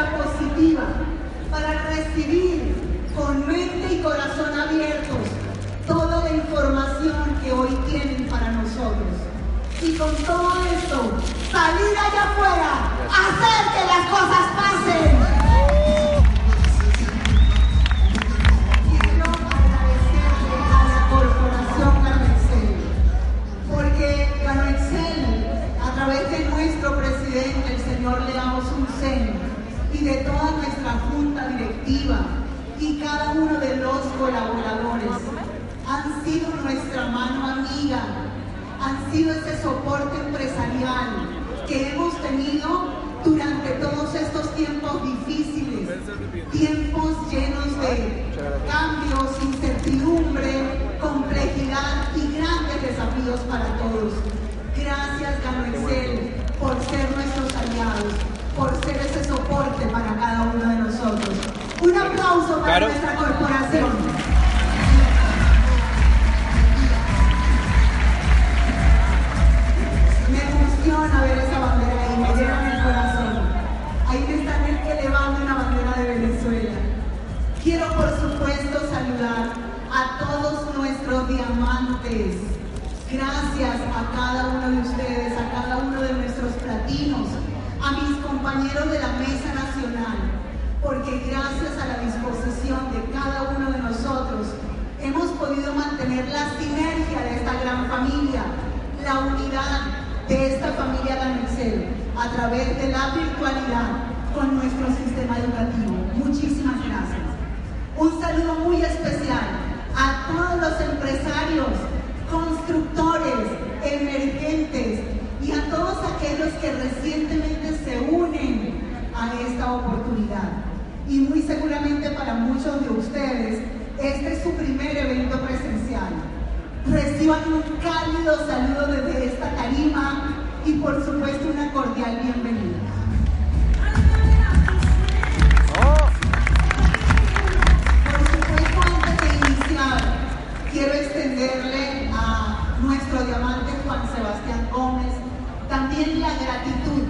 positiva, para recibir con mente y corazón abiertos toda la información que hoy tienen para nosotros. Y con todo esto, salir allá afuera, hacer que las cosas pasen. Quiero agradecerle a la Corporación Ganexel, porque Ganexel, a través de nuestro presidente, el señor Leamos Uncén, de toda nuestra junta directiva y cada uno de los colaboradores, han sido nuestra mano amiga, han sido ese soporte empresarial que hemos tenido durante todos estos tiempos difíciles, tiempos llenos de cambios, incertidumbre, complejidad y grandes desafíos para todos. Gracias, Gano Excel, por ser nuestros aliados, por ser ese soporte para cada uno de nosotros. Un aplauso para nuestra corporación. Me emociona ver esa bandera ahí, me llena el corazón. Ahí me están elevando una bandera de Venezuela. Quiero por supuesto saludar a todos nuestros diamantes. Gracias a cada uno de ustedes, a cada uno de nuestros platinos, a mis compañeros de la Mesa Nacional, porque gracias a la disposición de cada uno de nosotros hemos podido mantener la sinergia de esta gran familia, la unidad de esta familia Ganexel a través de la virtualidad con nuestro sistema educativo. Muchísimas gracias. Un saludo muy especial a todos los empresarios, constructores, emergentes y a todos aquellos que recientemente se unen a esta oportunidad. Y muy seguramente para muchos de ustedes, este es su primer evento presencial. Reciban un cálido saludo desde esta tarima y por supuesto una cordial bienvenida. Por supuesto, antes de iniciar, quiero extenderle a nuestro diamante Juan Sebastián Gómez también la gratitud,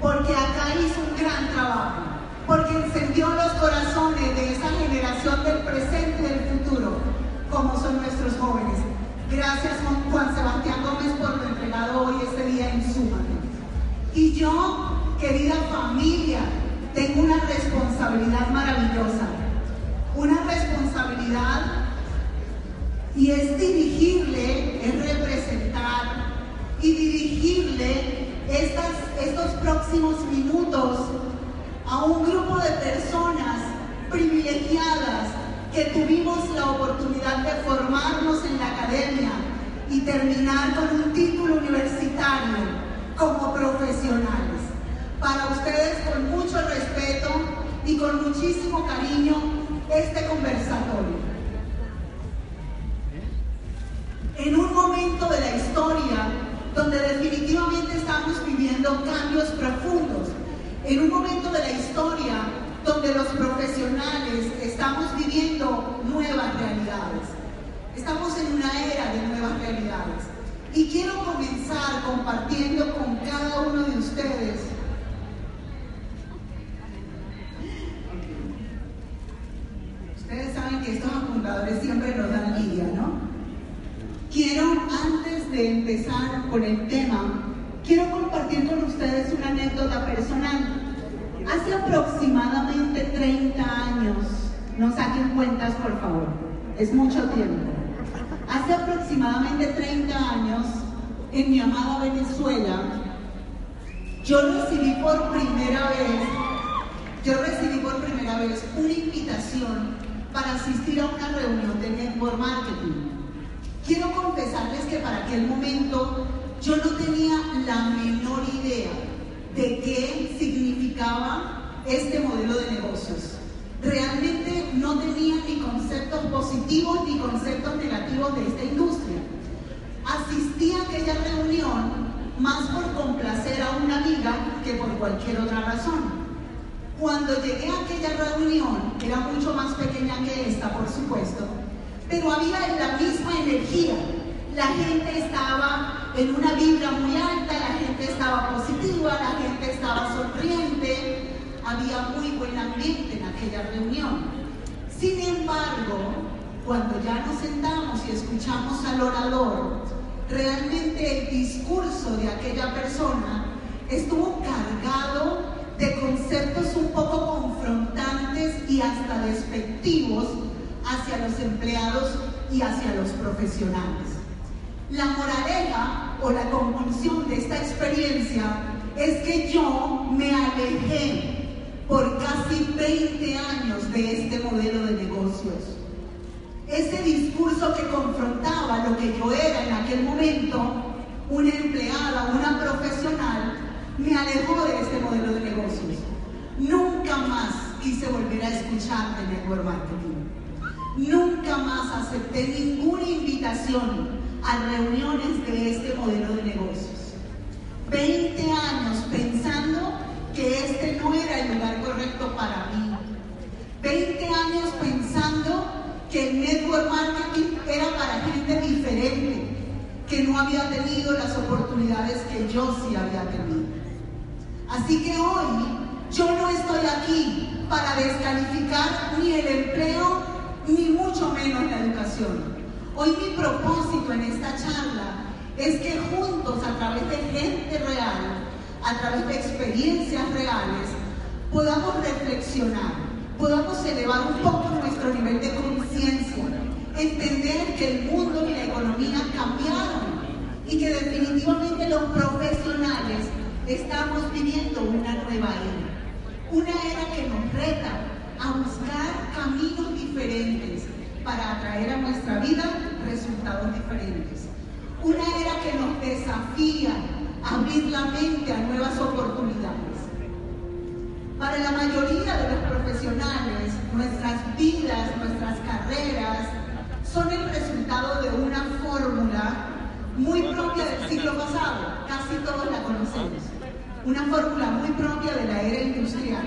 porque acá hizo un gran trabajo, porque encendió los corazones de esa generación del presente y del futuro, como son nuestros jóvenes. Gracias, Juan- Sebastián Gómez, por lo entregado hoy este día en Súmate. Y yo, querida familia, tengo una responsabilidad maravillosa. Una responsabilidad y es dirigirle, es representar y dirigirle estos próximos minutos a un grupo de personas privilegiadas que tuvimos la oportunidad de formarnos en la academia y terminar con un título universitario como profesionales. Para ustedes, con mucho respeto y con muchísimo cariño, este conversatorio. En un momento de la historia donde definitivamente estamos viviendo cambios profundos. En un momento de la historia donde los profesionales estamos viviendo nuevas realidades. Estamos en una era de nuevas realidades. Y quiero comenzar compartiendo con cada uno de ustedes Ustedes saben que estos apuntadores siempre nos dan envidia, ¿no? Con el tema, quiero compartir con ustedes una anécdota personal. Hace aproximadamente 30 años, no saquen cuentas por favor, es mucho tiempo. Hace aproximadamente 30 años, en mi amada Venezuela, yo recibí por primera vez, yo recibí por primera vez una invitación para asistir a una reunión de network marketing. Quiero confesarles que para aquel momento yo no tenía la menor idea de qué significaba este modelo de negocios. Realmente no tenía ni conceptos positivos ni conceptos negativos de esta industria. Asistí a aquella reunión más por complacer a una amiga que por cualquier otra razón. Cuando llegué a aquella reunión, era mucho más pequeña que esta, por supuesto, pero había la misma energía. La gente estaba en una vibra muy alta, la gente estaba positiva, la gente estaba sonriente, había muy buen ambiente en aquella reunión. Sin embargo, cuando ya nos sentamos y escuchamos al orador, realmente el discurso de aquella persona estuvo cargado de conceptos un poco confrontantes y hasta despectivos hacia los empleados y hacia los profesionales. La moraleja o la conclusión de esta experiencia es que yo me alejé por casi 20 años de este modelo de negocios. Ese discurso que confrontaba lo que yo era en aquel momento, una empleada, una profesional, me alejó de este modelo de negocios. Nunca más quise volver a escuchar de network marketing. Nunca más acepté ninguna invitación a reuniones de este modelo de negocios. 20 años pensando que este no era el lugar correcto para mí. 20 años pensando que el network marketing era para gente diferente, que no había tenido las oportunidades que yo sí había tenido. Así que hoy yo no estoy aquí para descalificar ni el empleo ni mucho menos la educación. Hoy mi propósito en esta charla es que juntos, a través de gente real, a través de experiencias reales, podamos reflexionar, podamos elevar un poco nuestro nivel de conciencia, entender que el mundo y la economía cambiaron y que definitivamente los profesionales estamos viviendo una nueva era, una era que nos reta a buscar caminos diferentes para atraer a nuestra vida resultados diferentes. Una era que nos desafía a abrir la mente a nuevas oportunidades. Para la mayoría de los profesionales, nuestras vidas, nuestras carreras, son el resultado de una fórmula muy propia del siglo pasado, casi todos la conocemos. Una fórmula muy propia de la era industrial,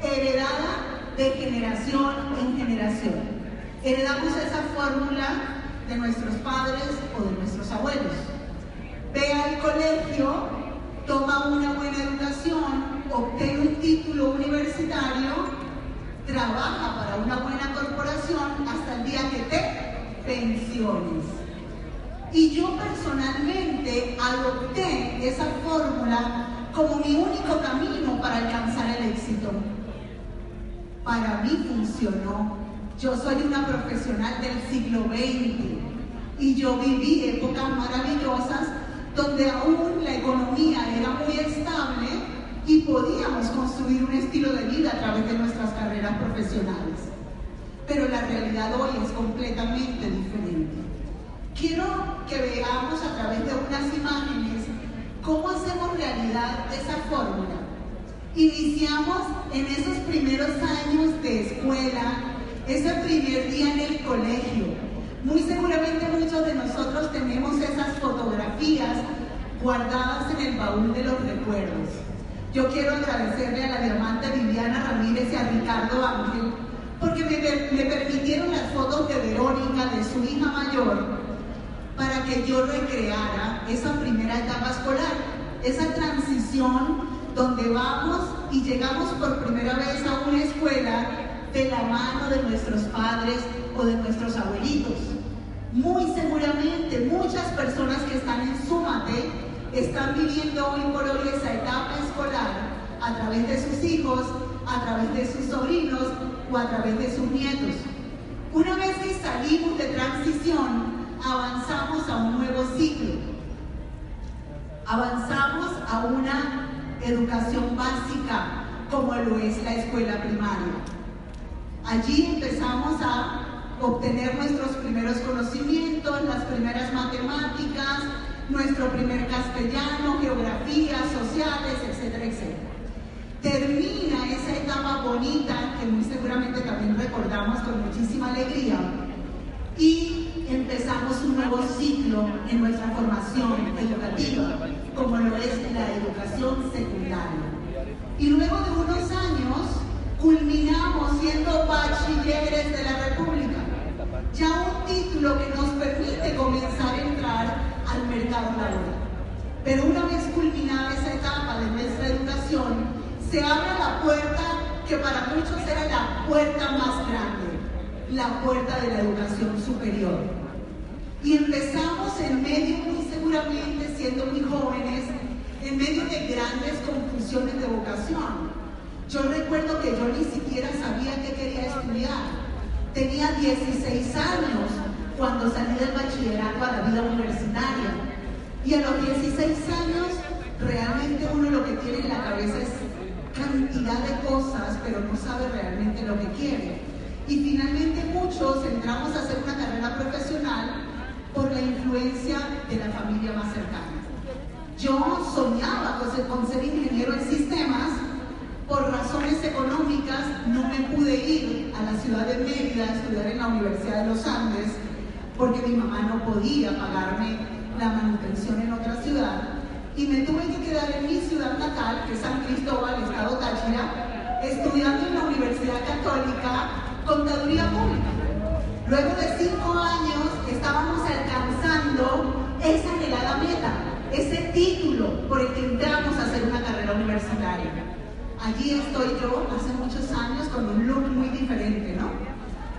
heredada de generación en generación. Heredamos esa fórmula de nuestros padres o de nuestros abuelos. Ve al colegio, toma una buena educación, obtiene un título universitario, trabaja para una buena corporación hasta el día que te pensiones. Y yo personalmente adopté esa fórmula como mi único camino para alcanzar el éxito para mí funcionó. Yo soy una profesional del siglo XX y yo viví épocas maravillosas donde aún la economía era muy estable y podíamos construir un estilo de vida a través de nuestras carreras profesionales. Pero la realidad hoy es completamente diferente. Quiero que veamos a través de unas imágenes cómo hacemos realidad esa fórmula Iniciamos en esos primeros años de escuela, ese primer día en el colegio. Muy seguramente muchos de nosotros tenemos esas fotografías guardadas en el baúl de los recuerdos. Yo quiero agradecerle a la diamante Viviana Ramírez y a Ricardo Ángel porque me, me permitieron las fotos de Verónica, de su hija mayor, para que yo recreara esa primera etapa escolar, esa transición donde vamos y llegamos por primera vez a una escuela de la mano de nuestros padres o de nuestros abuelitos. Muy seguramente muchas personas que están en Súmate están viviendo hoy por hoy esa etapa escolar a través de sus hijos, a través de sus sobrinos o a través de sus nietos. Una vez que salimos de transición, avanzamos a un nuevo ciclo. Avanzamos a una educación básica como lo es la escuela primaria. Allí empezamos a obtener nuestros primeros conocimientos, las primeras matemáticas, nuestro primer castellano, geografía, sociales, etcétera, etcétera. Termina esa etapa bonita que muy seguramente también recordamos con muchísima alegría y empezamos un nuevo ciclo en nuestra formación educativa, como lo es la educación secundaria. Y luego de unos años culminamos siendo bachilleres de la República, ya un título que nos permite comenzar a entrar al mercado laboral. Pero una vez culminada esa etapa de nuestra educación, se abre la puerta que para muchos era la puerta más grande, la puerta de la educación superior. Y empezamos en medio, muy seguramente, siendo muy jóvenes, en medio de grandes confusiones de vocación. Yo recuerdo que yo ni siquiera sabía qué quería estudiar. Tenía 16 años cuando salí del bachillerato a la vida universitaria. Y a los 16 años, realmente uno lo que tiene en la cabeza es cantidad de cosas, pero no sabe realmente lo que quiere. Y finalmente muchos entramos a hacer una carrera profesional por la influencia de la familia más cercana. Yo soñaba con ser ingeniero en sistemas, por razones económicas no me pude ir a la ciudad de Mérida a estudiar en la Universidad de los Andes porque mi mamá no podía pagarme la manutención en otra ciudad y me tuve que quedar en mi ciudad natal, que es San Cristóbal, Estado Táchira, estudiando en la Universidad Católica Contaduría Pública. Luego de cinco años estábamos alcanzando esa anhelada meta, ese título por el que entramos a hacer una carrera universitaria. Allí estoy yo hace muchos años con un look muy diferente, ¿no?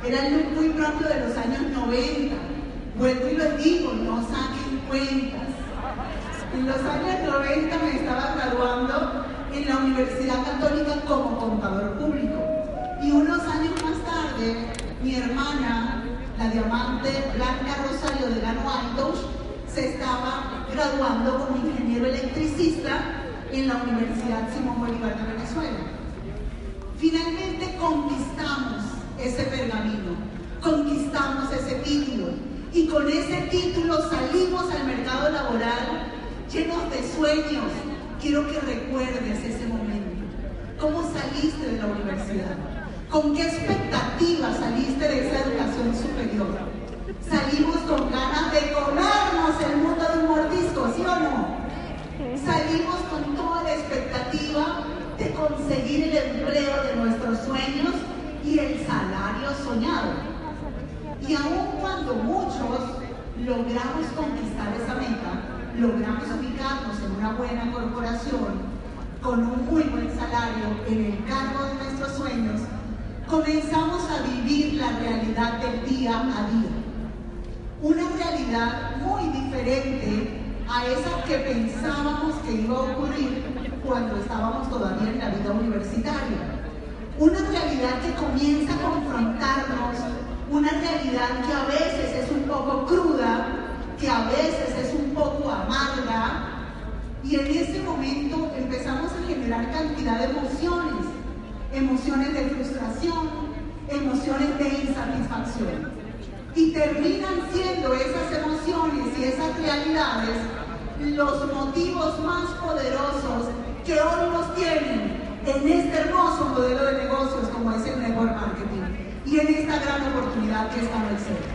Era el look muy propio de los años 90. Vuelvo y lo digo, no saquen cuentas. En los años 90 me estaba graduando en la Universidad Católica como contador público. Y unos años más tarde, mi hermana, la diamante Blanca Rosario de Gano se estaba graduando como ingeniero electricista en la Universidad Simón Bolívar de Venezuela. Finalmente conquistamos ese pergamino, conquistamos ese título y con ese título salimos al mercado laboral llenos de sueños. Quiero que recuerdes ese momento. ¿Cómo saliste de la universidad? ¿Con qué expectativas saliste de esa educación superior? Salimos con ganas de comernos el mundo de un mordisco, ¿sí o no? Salimos con toda la expectativa de conseguir el empleo de nuestros sueños y el salario soñado. Y aun cuando muchos logramos conquistar esa meta, logramos ubicarnos en una buena corporación, con un muy buen salario, en el cargo de nuestros sueños, comenzamos a vivir la realidad del día a día. Una realidad muy diferente a esa que pensábamos que iba a ocurrir cuando estábamos todavía en la vida universitaria. Una realidad que comienza a confrontarnos, una realidad que a veces es un poco cruda, que a veces es un poco amarga, y en ese momento empezamos a generar cantidad de emociones, emociones de frustración, emociones de insatisfacción. Y terminan siendo esas emociones y esas realidades los motivos más poderosos que hoy nos tienen en este hermoso modelo de negocios como es el network marketing y en esta gran oportunidad que está en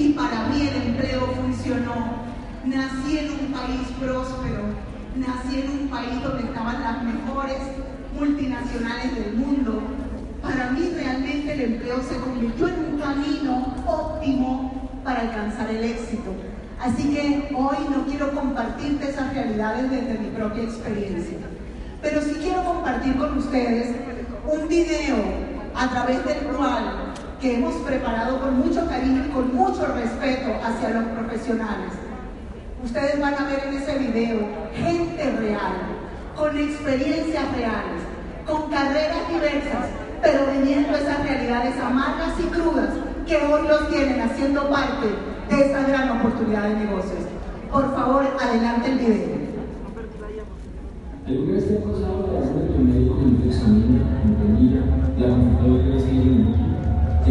y para mí el empleo funcionó, nací en un país próspero, nací en un país donde estaban las mejores multinacionales del mundo, para mí realmente el empleo se convirtió en un camino óptimo para alcanzar el éxito. Así que hoy no quiero compartirte esas realidades desde mi propia experiencia, pero sí quiero compartir con ustedes un video a través del cual que hemos preparado con mucho cariño y con mucho respeto hacia los profesionales. Ustedes van a ver en ese video gente real, con experiencias reales, con carreras diversas, pero viviendo esas realidades amargas y crudas que hoy los tienen haciendo parte de esta gran oportunidad de negocios. Por favor, adelante el video. ¿Alguna vez te ha pasado de tu médico en un examen, entendida, la computadora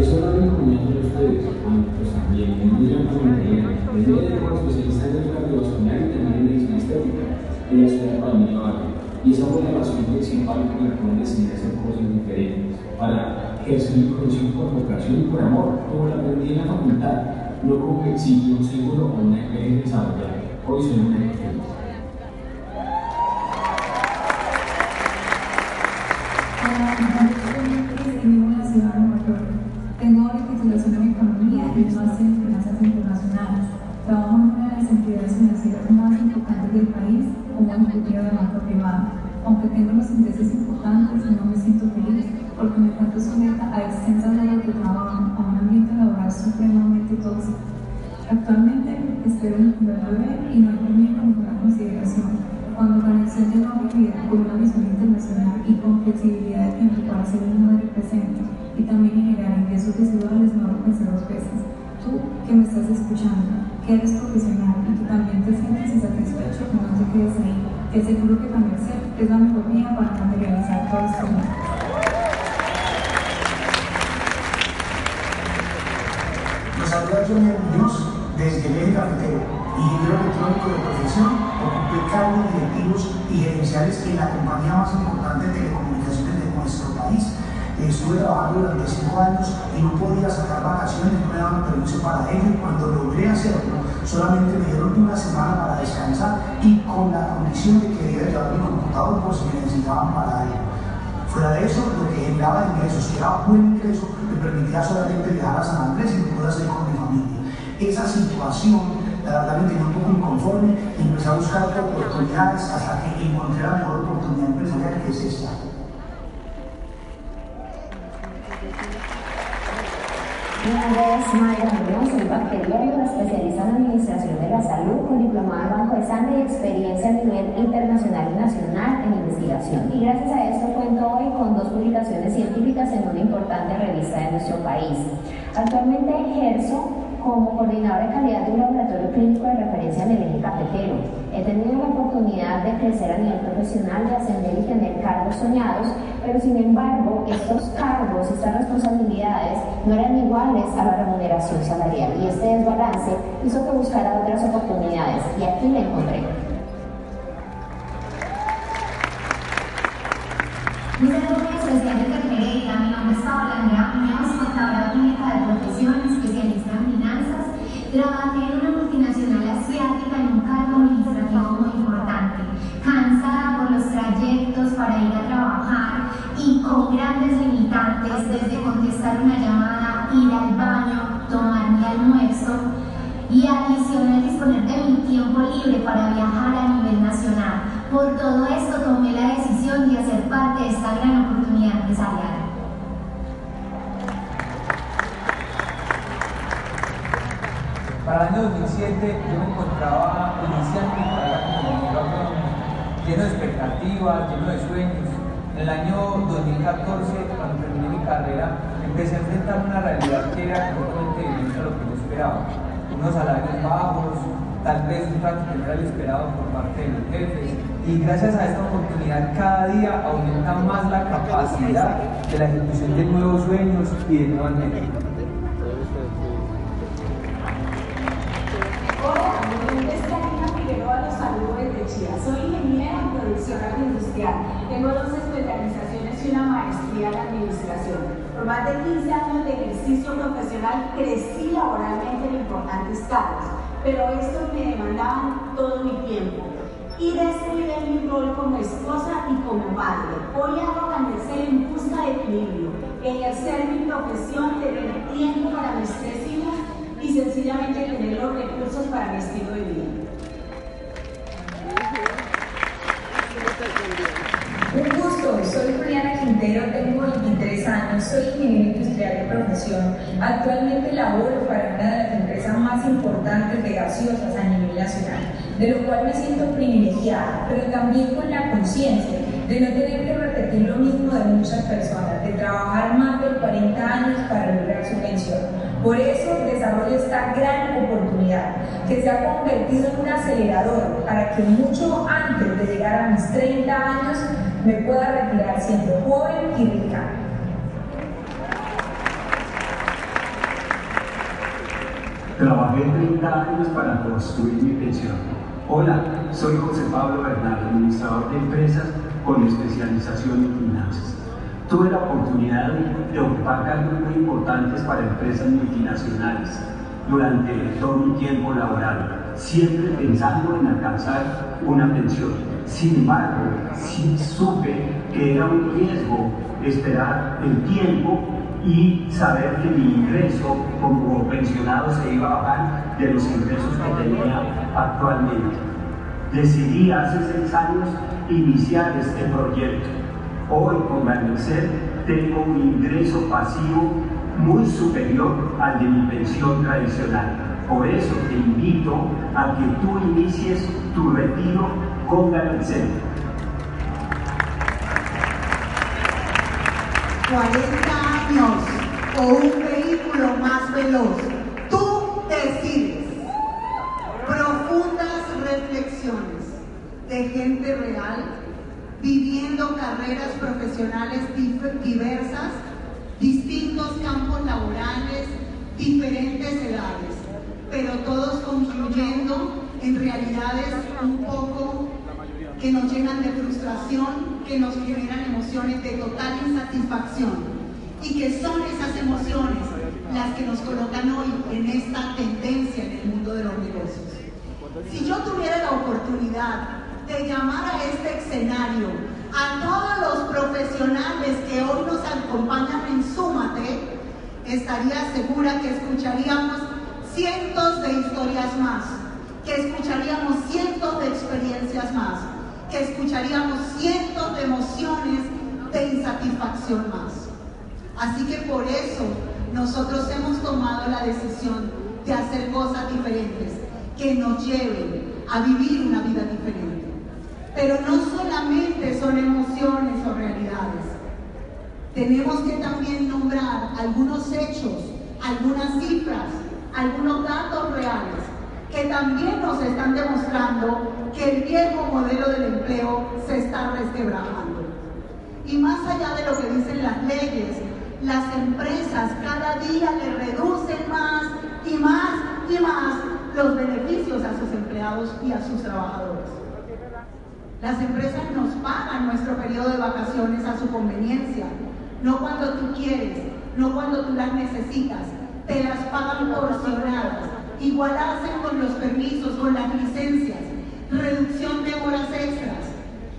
Eso no lo recomiendo a ustedes, pues también, en muy gran médico especialista en cardiovascular y también en medicina estética, en la ciudad de Y esa fue la razón principal que me pone a decidir hacer cosas diferentes, para ejercer mi profesión por vocación y por amor, como la aprendí en la facultad, no como exigir un seguro o una empresa desarrollada. Hoy soy una. Ahí. Te aseguro que también es la mejor vía para materializar todo esto. Los saluda Johnny Muñoz desde eje cafetero, ingeniero electrónico de profesión, ocupé cargos directivos y gerenciales en la compañía más importante de telecomunicaciones de nuestro país. Estuve trabajando durante cinco años y no podía sacar vacaciones, no me daban permiso para ello. Cuando logré hacerlo, solamente me dieron una semana para descansar y con la condición de que debía llevar mi computador por si me necesitaban para ello. Fuera de eso, lo que generaba ingresos, que era buen ingreso, me permitía solamente viajar a San Andrés y poder hacer con mi familia esa situación, la verdad me tenía un poco inconforme y empecé a buscar oportunidades hasta que encontré la mejor oportunidad empresarial que es esta. Nombre es Mayra Muñoz, soy bacterióloga especialista en Administración de la Salud con diplomada en Banco de Sangre y experiencia a nivel internacional y nacional en investigación. Y gracias a esto cuento hoy con dos publicaciones científicas en una importante revista de nuestro país. Actualmente ejerzo como coordinadora de calidad de un laboratorio clínico de referencia en el eje cafetero. He tenido la oportunidad de crecer a nivel profesional, de ascender y tener cargos soñados, pero sin embargo estos cargos, estas responsabilidades no eran iguales a la remuneración salarial y este desbalance hizo que buscara otras oportunidades y aquí la encontré. Trabajé en una multinacional asiática en un cargo administrativo muy importante, cansada por los trayectos para ir a trabajar y con grandes desde contestar una llamada, ir al baño, tomar mi almuerzo y adicional disponer de mi tiempo libre para viajar a nivel nacional. Por todo esto tomé la decisión de hacer parte de esta gran oportunidad empresarial. Para el año 2007 yo me encontraba iniciando mi carrera como lleno de expectativas, lleno de sueños. En el año 2014, cuando terminé mi carrera, empecé a enfrentar una realidad que era completamente diferente a lo que yo esperaba. Unos salarios bajos, tal vez un trato que no era el esperado por parte de los jefes. Y gracias a esta oportunidad cada día aumenta más la capacidad de la ejecución de nuevos sueños y de nuevas metas. Hola, mi nombre es Karina Figueroa, los saludo desde Chía. Soy ingeniera en producción agroindustrial. Tengo dos especializaciones y una maestría en administración. Por más de 15 años de ejercicio profesional crecí laboralmente en importantes cargos pero estos me demandaban todo mi tiempo. Y descuidé mi rol como esposa y como madre. Hoy hago amanecer en busca de equilibrio, ejercer mi profesión, tener tiempo para mis tres hijos y sencillamente tener los recursos para mi estilo de vida. Un gusto, soy Juliana Quintero, tengo 23 años soy ingeniero industrial de profesión. Actualmente laboro para una de las empresas más importantes de gaseosas a nivel nacional, de lo cual me siento privilegiada, pero también con la conciencia de no tener que repetir lo mismo de muchas personas, de trabajar más de 40 años para lograr su pensión. Por eso desarrollo esta gran oportunidad que se ha convertido en un acelerador para que mucho antes de llegar a mis 30 años me pueda retirar siendo joven y rica. Trabajé 30 años para construir mi pensión. Hola, soy José Pablo Bernal, administrador de empresas con especialización en finanzas. Tuve la oportunidad de ocupar cargos muy importantes para empresas multinacionales durante todo mi tiempo laboral, siempre pensando en alcanzar una pensión. Sin embargo, sí supe que era un riesgo esperar el tiempo y saber que mi ingreso como pensionado se iba a bajar de los ingresos que tenía actualmente. Decidí hace seis años iniciar este proyecto. Hoy con Merced tengo un ingreso pasivo muy superior al de mi pensión tradicional. Por eso te invito a que tú inicies tu retiro con Merced. 40 años o un vehículo más veloz. Tú decides. Profundas reflexiones de gente real viviendo carreras profesionales diversas, distintos campos laborales, diferentes edades, pero todos concluyendo en realidades un poco que nos llenan de frustración, que nos generan emociones de total insatisfacción y que son esas emociones las que nos colocan hoy en esta tendencia en el mundo de los negocios. Si yo tuviera la oportunidad de llamar a este escenario a todos los profesionales que hoy nos acompañan en Súmate, estaría segura que escucharíamos cientos de historias más, que escucharíamos cientos de experiencias más, que escucharíamos cientos de emociones de insatisfacción más. Así que por eso nosotros hemos tomado la decisión de hacer cosas diferentes que nos lleven a vivir una vida diferente. Pero no solamente son emociones o realidades. Tenemos que también nombrar algunos hechos, algunas cifras, algunos datos reales que también nos están demostrando que el viejo modelo del empleo se está resquebrajando. Y más allá de lo que dicen las leyes, las empresas cada día le reducen más y más y más los beneficios a sus empleados y a sus trabajadores. Las empresas nos pagan nuestro periodo de vacaciones a su conveniencia, no cuando tú quieres, no cuando tú las necesitas, te las pagan porcionadas. Igual hacen con los permisos, con las licencias, reducción de horas extras.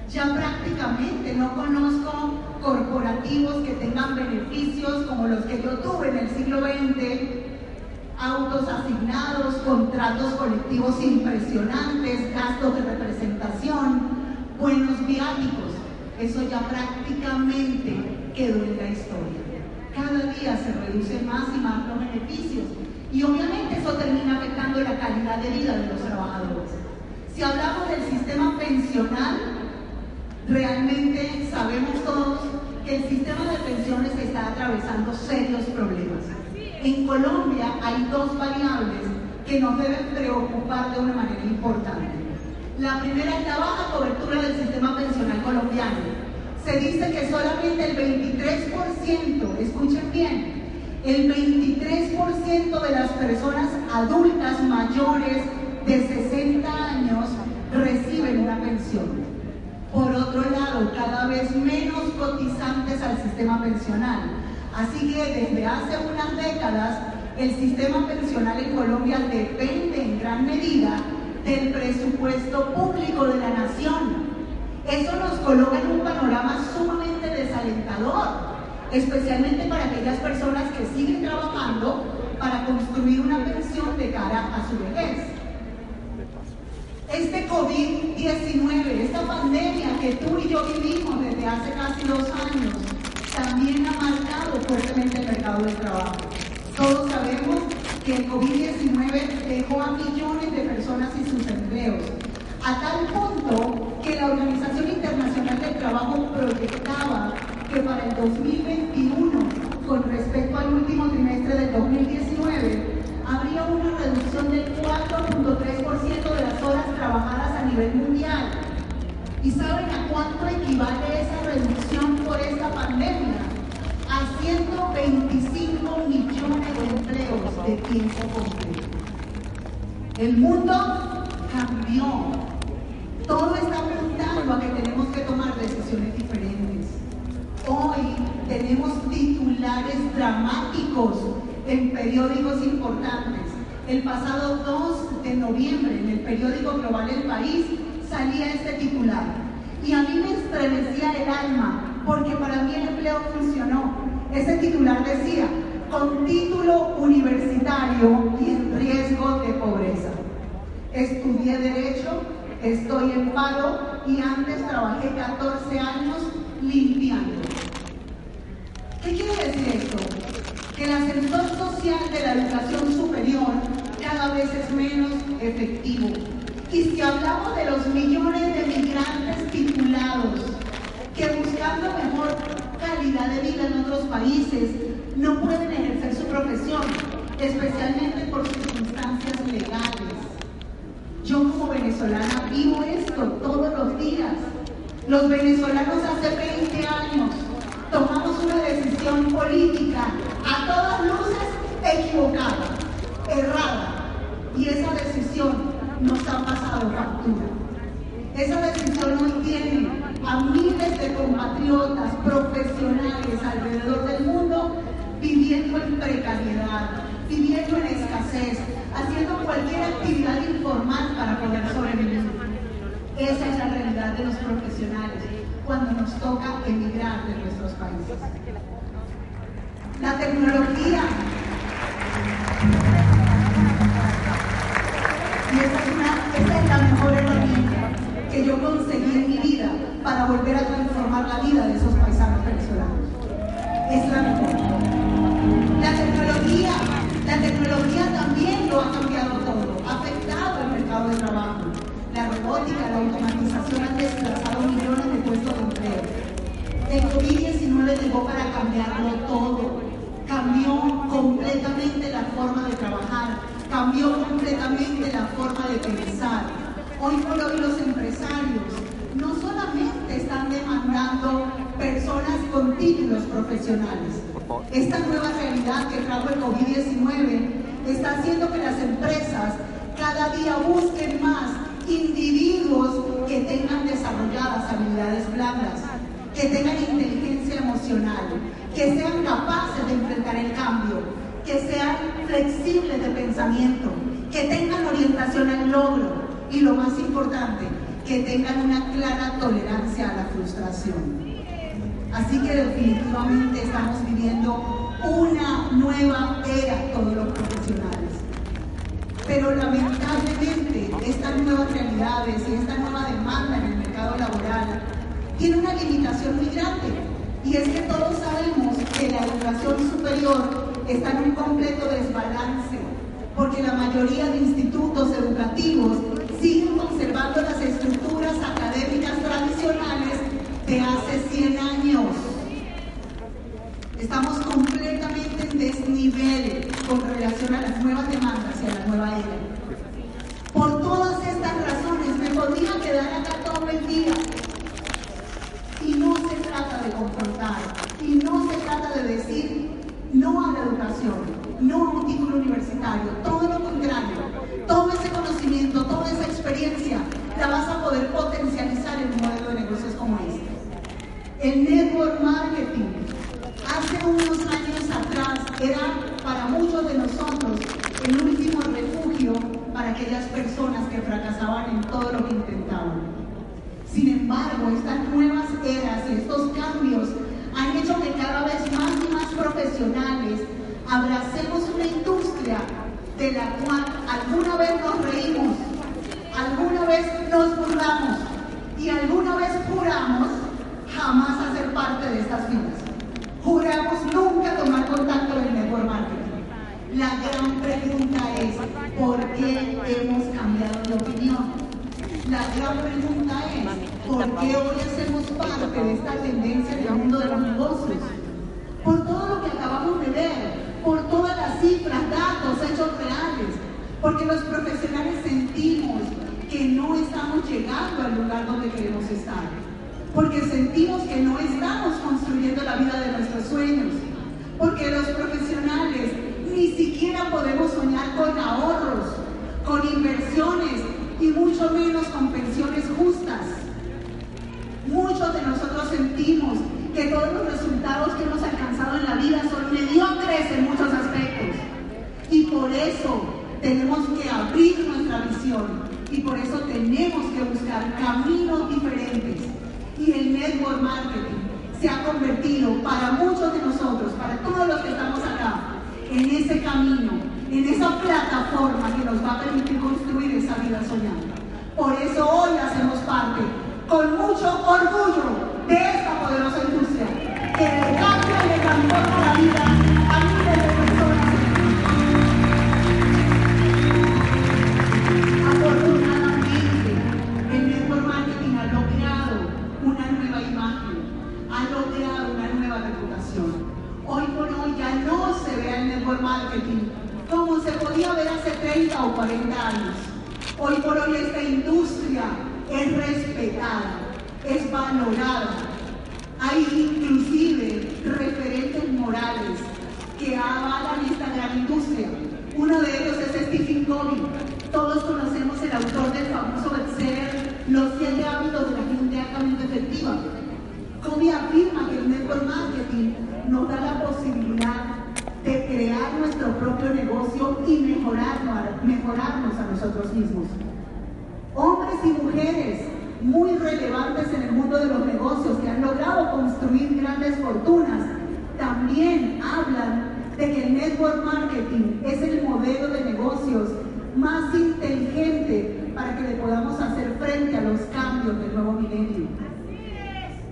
Ya prácticamente no conozco corporativos que tengan beneficios como los que yo tuve en el siglo XX, autos asignados, contratos colectivos impresionantes, gastos de representación, buenos viáticos. Eso ya prácticamente quedó en la historia. Cada día se reducen más y más los beneficios y obviamente eso termina afectando la calidad de vida de los trabajadores. Si hablamos del sistema pensional, realmente sabemos todos que el sistema de pensiones está atravesando serios problemas. En Colombia hay dos variables que nos deben preocupar de una manera importante. La primera es la baja cobertura del sistema pensional colombiano. Se dice que solamente el 23%, escuchen bien, el 23% de las personas adultas mayores de 60 años reciben una pensión. Por otro lado, cada vez menos cotizantes al sistema pensional. Así que desde hace unas décadas, el sistema pensional en Colombia depende en gran medida del presupuesto público de la nación. Eso nos coloca en un panorama sumamente desalentador, especialmente para aquellas personas que siguen trabajando para construir una pensión de cara a su vejez. Este COVID-19, esta pandemia que tú y yo vivimos desde hace casi dos años, también ha marcado fuertemente el mercado del trabajo. Todos sabemos que el COVID-19 dejó a millones de personas sin sus empleos, a tal punto que la Organización Internacional del Trabajo proyectaba que para el 2021, con respecto al último trimestre del 2019, habría una reducción del 4.3% de las horas trabajadas a nivel mundial. ¿Y saben a cuánto equivale esa reducción por esta pandemia? A 125 millones de empleos de tiempo completo. El mundo cambió todo está apuntando a que tenemos que tomar decisiones diferentes. Hoy tenemos titulares dramáticos en periódicos importantes. El pasado 2 de noviembre, en el periódico Global El País, salía este titular. Y a mí me estremecía el alma, porque para mí el empleo funcionó. Ese titular decía, con título universitario y en riesgo de pobreza. Estudié Derecho, Estoy en paro y antes trabajé 14 años limpiando. ¿Qué quiere decir esto? Que el ascensor social de la educación superior cada vez menos efectivo. Y si hablamos de los millones de migrantes titulados que buscando mejor calidad de vida en otros países no pueden ejercer su profesión, especialmente por circunstancias legales. Yo como venezolana vivo esto todos los días. Los venezolanos hace 20 años tomamos una decisión política a todas luces equivocada, errada. Y esa decisión nos ha pasado factura. Esa decisión hoy tiene a miles de compatriotas profesionales alrededor del mundo viviendo en precariedad, viviendo en escasez, haciendo cualquier actividad informal para poder sobrevivir. Esa es la realidad de los profesionales cuando nos toca emigrar de nuestros países. La tecnología. Esa es la mejor herramienta que yo conseguí en mi vida para volver a transformar la vida de esos paisanos venezolanos. Es la mejor. La tecnología la tecnología también lo ha cambiado todo, ha afectado el mercado de trabajo. La robótica, la automatización han desplazado millones de puestos de empleo. El COVID-19 llegó para cambiarlo todo. Cambió completamente la forma de trabajar, cambió completamente la forma de pensar. Hoy por hoy los empresarios no solamente están demandando personas con títulos profesionales, esta nueva realidad que trajo el COVID-19 está haciendo que las empresas cada día busquen más individuos que tengan desarrolladas habilidades blandas, que tengan inteligencia emocional, que sean capaces de enfrentar el cambio, que sean flexibles de pensamiento, que tengan orientación al logro y lo más importante, que tengan una clara tolerancia a la frustración. Así que definitivamente estamos viviendo una nueva era todos los profesionales. Pero lamentablemente estas nuevas realidades y esta nueva demanda en el mercado laboral tiene una limitación muy grande. Y es que todos sabemos que la educación superior está en un completo desbalance, porque la mayoría de institutos educativos siguen conservando las estructuras académicas tradicionales de hace 100 años. Estamos completamente en desnivel con relación a las nuevas demandas y a la nueva era. Por todas estas razones me podría quedar acá todo el día. Y no se trata de confrontar, y no se trata de decir no a la educación, no un título universitario, todo lo contrario. Todo ese conocimiento, toda esa experiencia la vas a poder potencializar en un modelo de negocios como este. El network marketing hace unos años atrás era para muchos de nosotros el último refugio para aquellas personas que fracasaban en todo lo que intentaban. Sin embargo, estas nuevas eras y estos cambios han hecho que cada vez más y más profesionales abracemos una industria de la cual alguna vez nos reímos, alguna vez nos burlamos y alguna vez juramos jamás hacer parte de estas filas. Juramos nunca tomar contacto en el network marketing. La gran pregunta es, ¿por qué hemos cambiado de opinión? La gran pregunta es, ¿por qué hoy hacemos parte de esta tendencia en el mundo de los negocios? Por todo lo que acabamos de ver, por todas las cifras, datos, hechos reales, porque los profesionales sentimos que no estamos llegando al lugar donde queremos estar, porque sentimos que no estamos construyendo la vida de nuestros sueños, porque los profesionales ni siquiera podemos soñar con ahorros, con inversiones y mucho menos con pensiones justas. Muchos de nosotros sentimos que todos los resultados que hemos alcanzado en la vida son mediocres en muchos aspectos. Y por eso tenemos que abrir nuestra visión y por eso tenemos que buscar caminos diferentes. Y el network marketing se ha convertido para muchos de nosotros, para todos los que estamos acá, en ese camino, en esa plataforma que nos va a permitir construir esa vida soñada. Por eso hoy hacemos parte, con mucho orgullo, de esta poderosa industria, que le cambia y le transforma la vida a miles de personas. Afortunadamente, el network marketing ha logrado una nueva imagen, ha logrado una nueva reputación. Hoy por hoy ya no se ve el network marketing como se podía ver hace 30 o 40 años. Hoy por hoy esta industria es respetada, es valorada. Hay inclusive referentes morales que avalan esta gran industria. Uno de ellos es Stephen Covey. Todos conocemos el autor del famoso bestseller Los siete hábitos de la gente altamente efectiva. Covey afirma que el network marketing nos da la posibilidad de crear nuestro propio negocio y mejorarnos, mejorarnos a nosotros mismos. Hombres y mujeres muy relevantes en el mundo de los negocios que han logrado construir grandes fortunas también hablan de que el network marketing es el modelo de negocios más inteligente para que le podamos hacer frente a los cambios del nuevo milenio.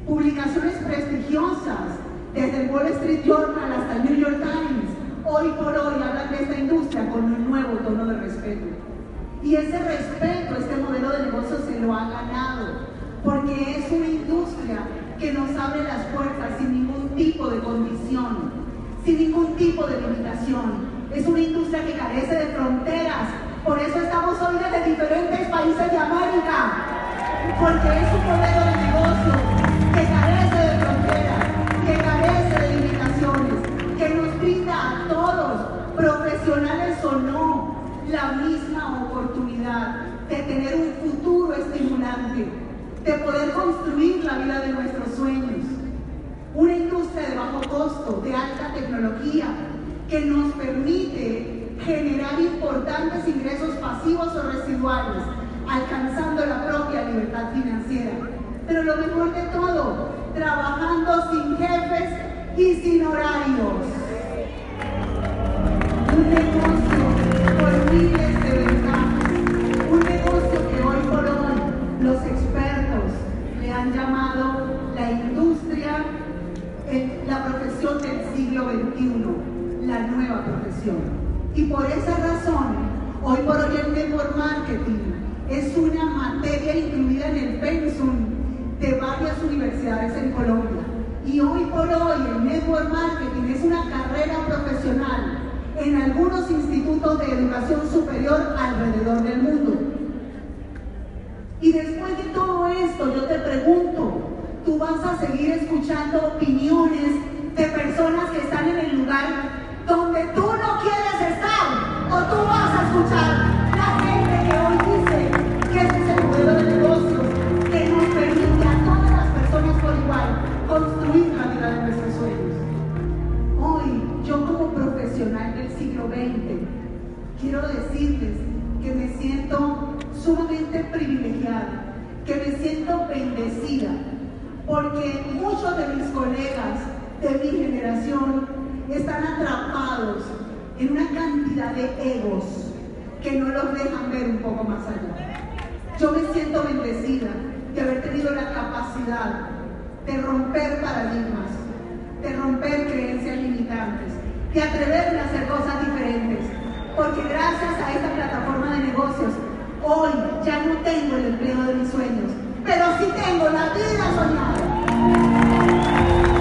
Publicaciones prestigiosas, desde el Wall Street Journal hasta el New York Times, hoy por hoy hablan de esta industria con un nuevo tono de respeto. Y ese respeto, este modelo de negocio se lo ha ganado, porque es una industria que nos abre las puertas sin ningún tipo de condición, sin ningún tipo de limitación. Es una industria que carece de fronteras, por eso estamos hoy desde diferentes países de América, porque es un modelo de negocio la misma oportunidad de tener un futuro estimulante, de poder construir la vida de nuestros sueños. Una industria de bajo costo, de alta tecnología, que nos permite generar importantes ingresos pasivos o residuales, alcanzando la propia libertad financiera. Pero lo mejor de todo, trabajando sin jefes y sin horarios. Un negocio de. Un negocio que hoy por hoy los expertos le han llamado la industria, la profesión del siglo XXI, la nueva profesión. Y por esa razón, hoy por hoy el network marketing es una materia incluida en el pensum de varias universidades en Colombia. Y hoy por hoy el network marketing es una carrera profesional en algunos institutos de educación superior alrededor del mundo. Y después de todo esto, yo te pregunto, ¿tú vas a seguir escuchando opiniones de personas que están en el lugar donde tú no quieres estar? ¿O tú vas a escuchar la gente que hoy dice que este es el modelo de negocios que nos permite a todas las personas por igual construir la vida de nuestros sueños? Hoy, yo como profesional siglo XX, quiero decirles que me siento sumamente privilegiada, que me siento bendecida, porque muchos de mis colegas de mi generación están atrapados en una cantidad de egos que no los dejan ver un poco más allá. Yo me siento bendecida de haber tenido la capacidad de romper paradigmas, de romper creencias limitantes, de atreverme a hacer cosas diferentes. Porque gracias a esta plataforma de negocios, hoy ya no tengo el empleo de mis sueños, pero sí tengo la vida soñada.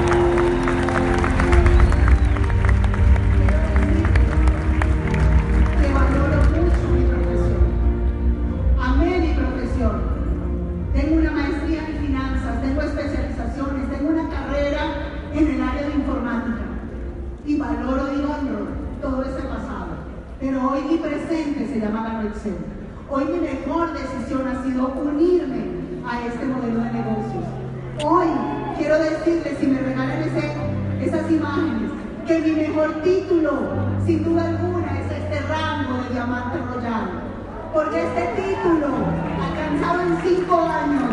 Presente se llama Gano Excel. Hoy mi mejor decisión ha sido unirme a este modelo de negocios. Hoy quiero decirles, si me regalan esas imágenes, que mi mejor título, sin duda alguna, es este rango de diamante royal. Porque este título, alcanzado en 5 años,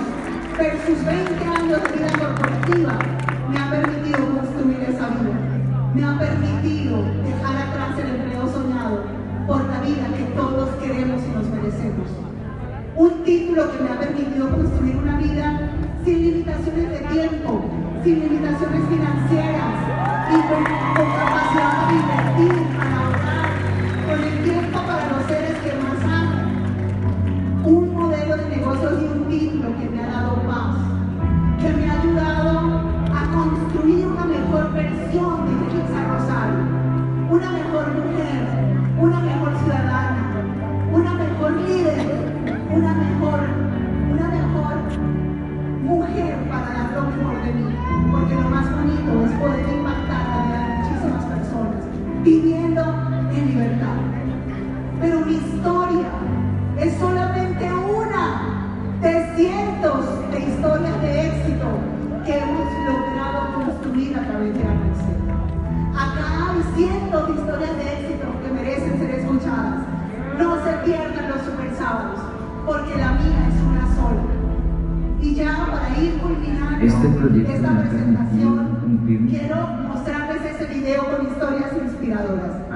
versus 20 años de vida corporativa, me ha permitido construir esa vida. Me ha permitido dejar atrás el empleo soñado la vida que todos queremos y nos merecemos. Un título que me ha permitido construir una vida sin limitaciones de tiempo, sin limitaciones financieras y con, capacidad para invertir, para ahorrar, con el tiempo para los seres que más amo. Un modelo de negocios y un título que me ha dado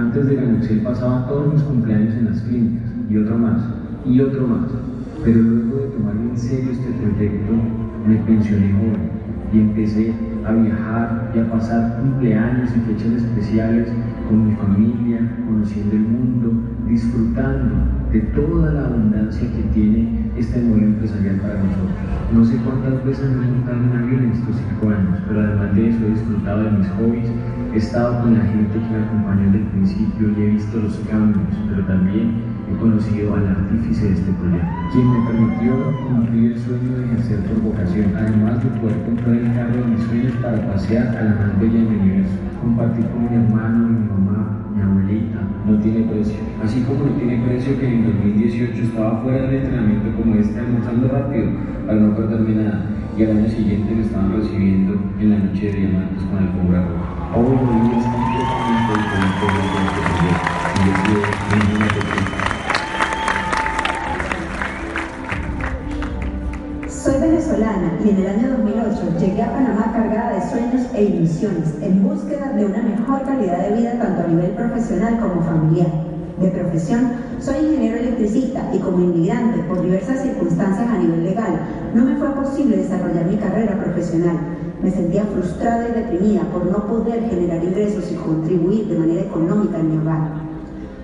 Antes de Ganuxel pasaba todos mis cumpleaños en las clínicas, y otro más, y otro más. Pero luego de tomar en serio este proyecto, me pensioné joven y empecé a viajar y a pasar cumpleaños y fechas especiales con mi familia, conociendo el mundo, disfrutando de toda la abundancia que tiene este modelo empresarial para nosotros. No sé cuántas veces me he montado en un avión en estos cinco años, pero además de eso he disfrutado de mis hobbies, he estado con la gente que me acompañó desde el principio y he visto los cambios, pero también he conocido al artífice de este proyecto, quien me permitió cumplir el sueño de ejercer por vocación, además de poder comprar el carro de mis sueños para pasear a la más bella del universo, compartir con mi hermano, mi mamá, mi abuelita, no tiene precio. Así como no tiene precio que en 2018 estaba fuera del entrenamiento como este, almorzando rápido para no perderme nada, y al año siguiente me estaban recibiendo en la noche de diamantes con el cobra roja. Hoy mi vida es completamente diferente de lo que proyecto, y yo quiero ninguna sorpresa. Soy venezolana y en el año 2008 llegué a Panamá cargada de sueños e ilusiones en búsqueda de una mejor calidad de vida tanto a nivel profesional como familiar. De profesión, soy ingeniero electricista y como inmigrante por diversas circunstancias a nivel legal, no me fue posible desarrollar mi carrera profesional. Me sentía frustrada y deprimida por no poder generar ingresos y contribuir de manera económica en mi hogar.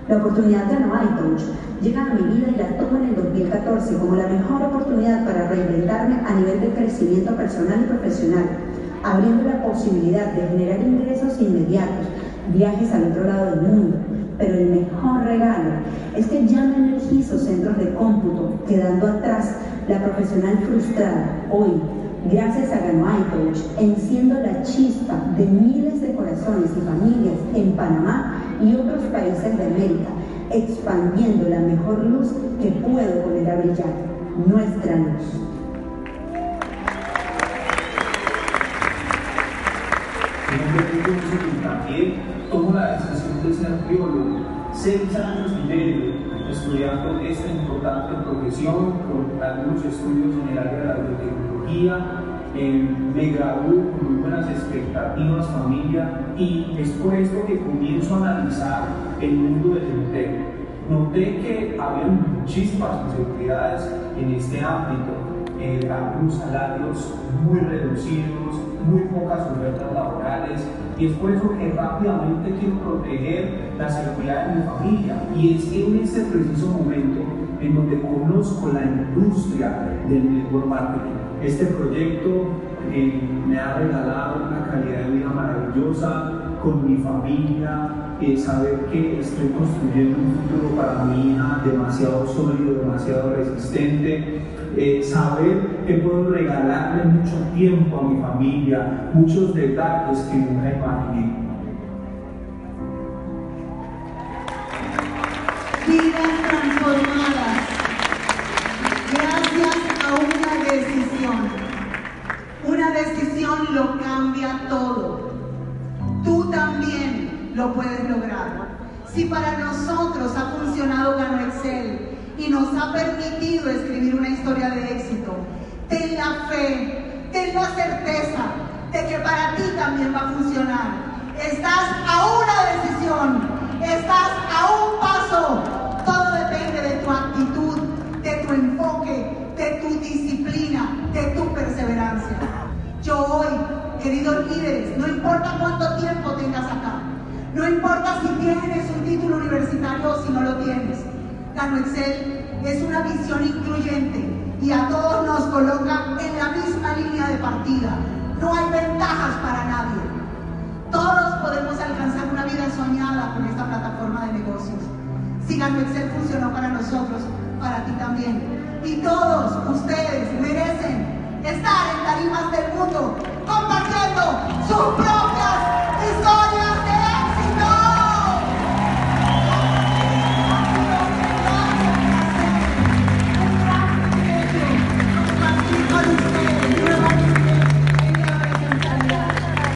La oportunidad de Touch llega a mi vida y la tomo en el 2014 como la mejor oportunidad para reinventarme a nivel de crecimiento personal y profesional, abriendo la posibilidad de generar ingresos inmediatos, viajes al otro lado del mundo. Pero el mejor regalo es que ya no energizo centros de cómputo, quedando atrás la profesional frustrada. Hoy, gracias a Ganoai Coach, enciendo la chispa de miles de corazones y familias en Panamá y otros países de América, expandiendo la mejor luz que puedo poner a brillar, nuestra luz. También tomo la decisión de ser biólogo, seis años y medio estudiando esta importante profesión, con algunos estudios en el área de la biotecnología, eh, me gradué con muy buenas expectativas, familia, y después de que comienzo a analizar el mundo del empleo, noté que había muchísimas posibilidades en este ámbito, eh, algunos salarios muy reducidos, muy pocas ofertas laborales y es por eso que rápidamente quiero proteger la seguridad de mi familia. Y es en ese preciso momento en donde conozco la industria del network marketing. Este proyecto eh, me ha regalado una calidad de vida maravillosa con mi familia, eh, saber que estoy construyendo un futuro para mi hija demasiado sólido, demasiado resistente, eh, saber que puedo regalarle mucho tiempo a mi familia, muchos detalles que nunca imaginé. Lo puedes lograr. Si para nosotros ha funcionado Gano Excel y nos ha permitido escribir una historia de éxito, ten la fe, ten la certeza de que para ti también va a funcionar. Estás a una decisión, estás a un paso. Todo depende de tu actitud, de tu enfoque, de tu disciplina, de tu perseverancia. Yo hoy, queridos líderes, no importa cuánto tiempo tengas acá, no importa si tienes un título universitario o si no lo tienes, Gano Excel es una visión incluyente y a todos nos coloca en la misma línea de partida. No hay ventajas para nadie. Todos podemos alcanzar una vida soñada con esta plataforma de negocios. Si Gano Excel funcionó para nosotros, para ti también. Y todos ustedes merecen estar en tarimas del mundo compartiendo sus propias historias.